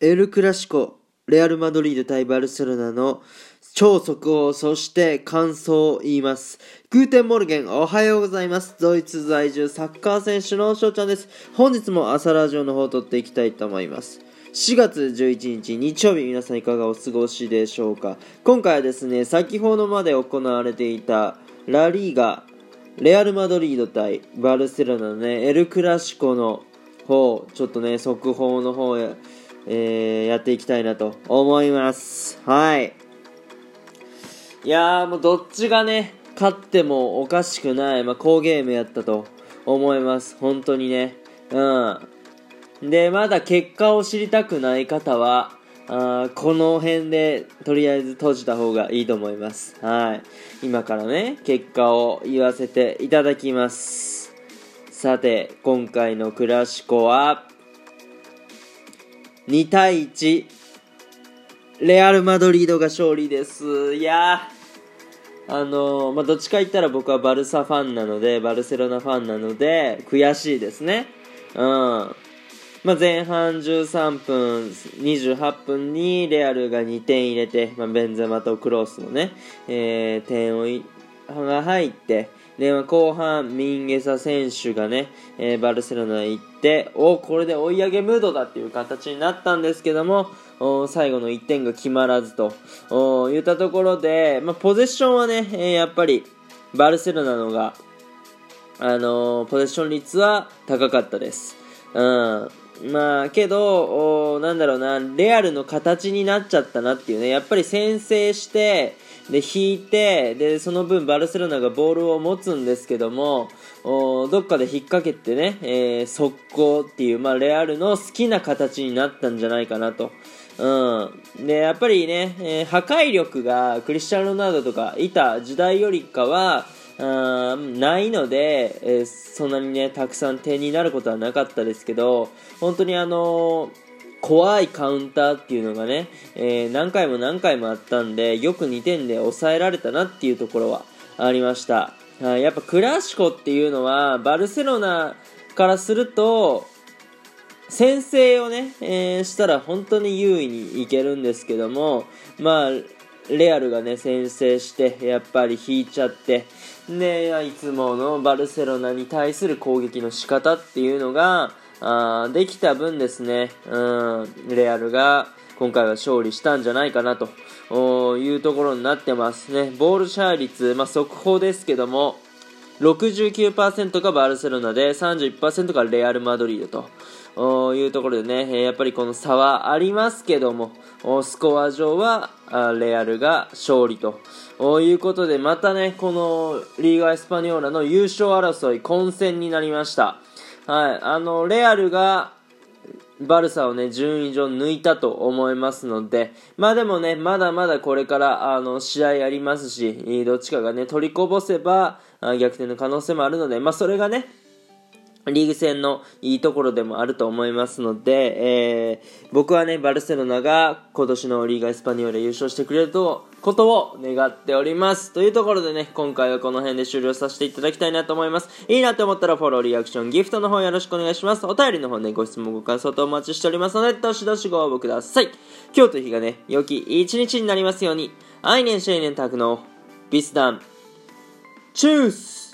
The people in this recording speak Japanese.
エル・クラシコ、レアル・マドリード対バルセロナの超速報、そして感想を言います。 Guten Morgen、おはようございます。ドイツ在住サッカー選手の翔ちゃんです。本日も朝ラジオの方を撮っていきたいと思います。4月11日日曜日皆さんいかがお過ごしでしょうか今回はですね先ほどまで行われていたラリーガレアル・マドリード対バルセロナのねエル・クラシコの方ちょっとね速報の方へえー、やっていきたいなと思います。はい。いやー、もうどっちがね、勝ってもおかしくない、まあ、好ゲームやったと思います。本当にね。うん。で、まだ結果を知りたくない方は、あこの辺でとりあえず閉じた方がいいと思います。はい。今からね、結果を言わせていただきます。さて、今回のクラシコは、2対1レアル・マドリードが勝利です。いやあのー、まあ、どっちか言ったら僕はバルサファンなのでバルセロナファンなので悔しいですね。うん。まあ、前半13分、28分にレアルが2点入れて、まあ、ベンゼマとクロスのね、えー、点をが入って、で、まあ、後半、ミンゲサ選手がね、えー、バルセロナ行って、おこれで追い上げムードだっていう形になったんですけども、最後の1点が決まらずといったところで、まあ、ポゼッションはね、えー、やっぱりバルセロナのが、あのー、ポゼッション率は高かったです。うん。まあ、けど、なんだろうな、レアルの形になっちゃったなっていうね、やっぱり先制して、で引いてでその分バルセロナがボールを持つんですけどもおどっかで引っ掛けてね、えー、速攻っていう、まあ、レアルの好きな形になったんじゃないかなと。うん、でやっぱりね、えー、破壊力がクリスチャン・ロナウドとかいた時代よりかはあないので、えー、そんなにねたくさん点になることはなかったですけど本当にあのー怖いカウンターっていうのがね、えー、何回も何回もあったんで、よく2点で抑えられたなっていうところはありました。はい、やっぱクラシコっていうのは、バルセロナからすると、先制をね、えー、したら本当に優位にいけるんですけども、まあ、レアルがね、先制して、やっぱり引いちゃって、で、いつものバルセロナに対する攻撃の仕方っていうのが、あできた分ですね、うん、レアルが今回は勝利したんじゃないかなと。いうところになってますね。ボールシャー率、まあ、速報ですけども、69%がバルセロナで31%がレアル・マドリードと。いうところでね、やっぱりこの差はありますけども、スコア上はレアルが勝利と。いうことで、またね、このリーガ・エスパニョーラの優勝争い混戦になりました。はい、あの、レアルが、バルサをね、順位上抜いたと思いますので、まあでもね、まだまだこれから、あの、試合ありますし、どっちかがね、取りこぼせば、逆転の可能性もあるので、まあそれがね、リーグ戦のいいところでもあると思いますので、えー、僕はね、バルセロナが今年のリーガ・エスパニオレ優勝してくれるとことを願っております。というところでね、今回はこの辺で終了させていただきたいなと思います。いいなと思ったらフォロー、リアクション、ギフトの方よろしくお願いします。お便りの方ね、ご質問、ご感想とお待ちしておりますので、どしどしご応募ください。今日という日がね、良き一日になりますように、愛年、シェイネン、タクのビスダン、チュース